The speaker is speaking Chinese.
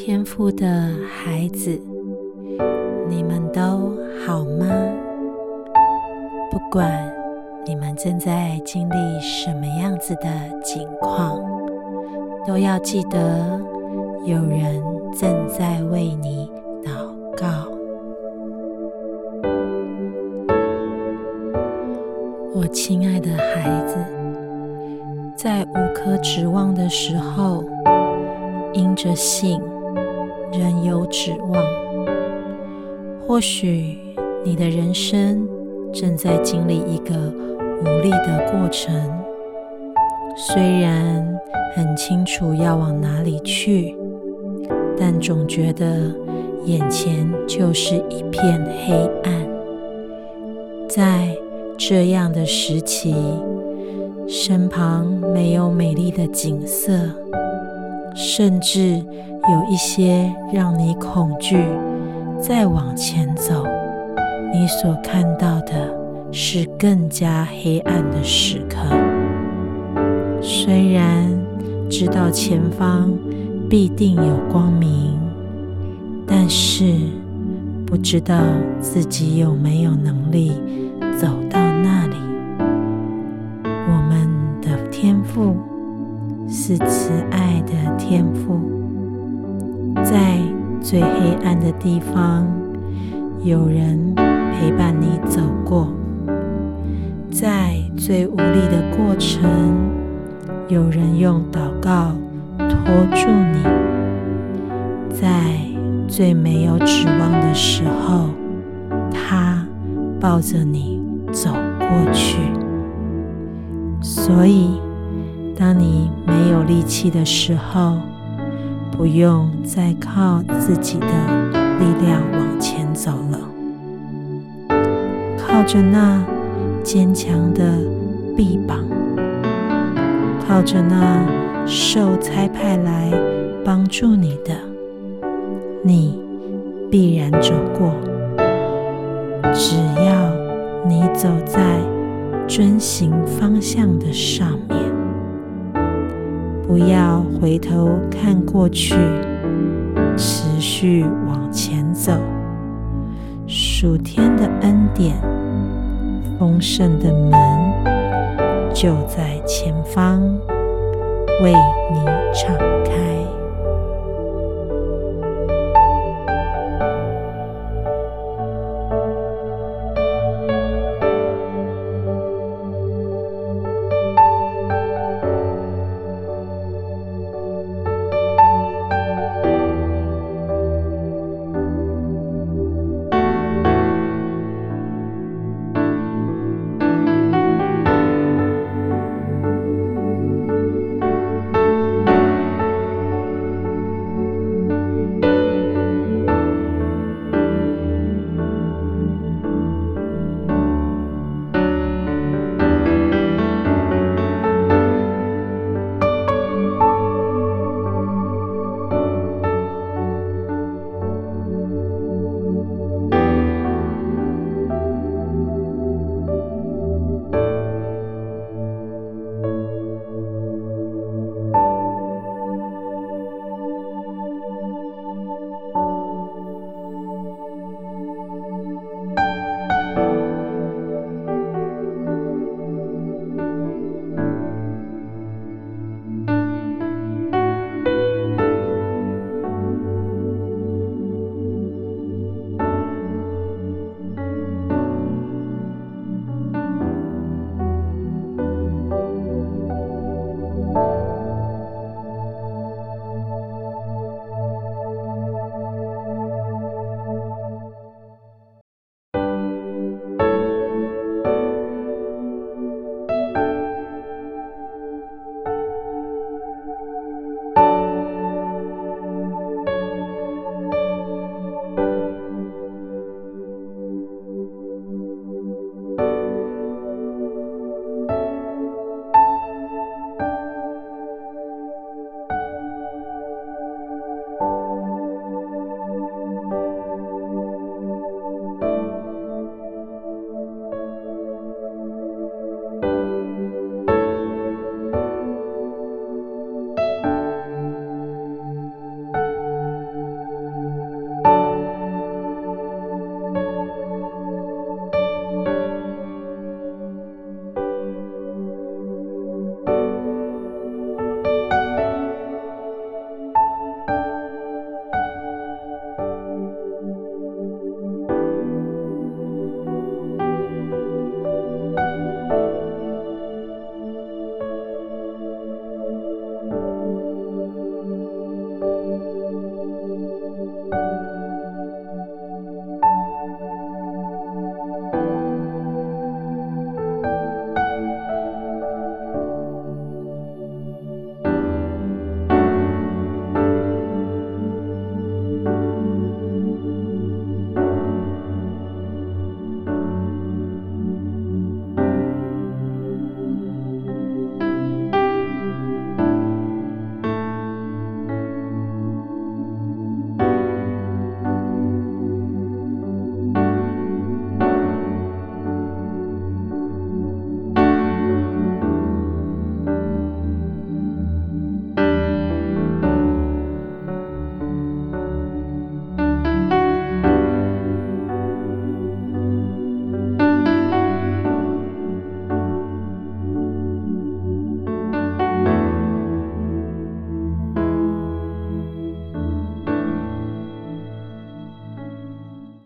天赋的孩子，你们都好吗？不管你们正在经历什么样子的境况，都要记得有人正在为你祷告。我亲爱的孩子，在无可指望的时候，因着信。仍有指望。或许你的人生正在经历一个无力的过程，虽然很清楚要往哪里去，但总觉得眼前就是一片黑暗。在这样的时期，身旁没有美丽的景色，甚至……有一些让你恐惧，再往前走，你所看到的是更加黑暗的时刻。虽然知道前方必定有光明，但是不知道自己有没有能力走到那里。我们的天赋是慈爱的天赋。在最黑暗的地方，有人陪伴你走过；在最无力的过程，有人用祷告托住你；在最没有指望的时候，他抱着你走过去。所以，当你没有力气的时候，不用再靠自己的力量往前走了，靠着那坚强的臂膀，靠着那受差派来帮助你的，你必然走过。只要你走在遵行方向的上面。不要回头看过去，持续往前走。属天的恩典、丰盛的门就在前方，为你敞开。Música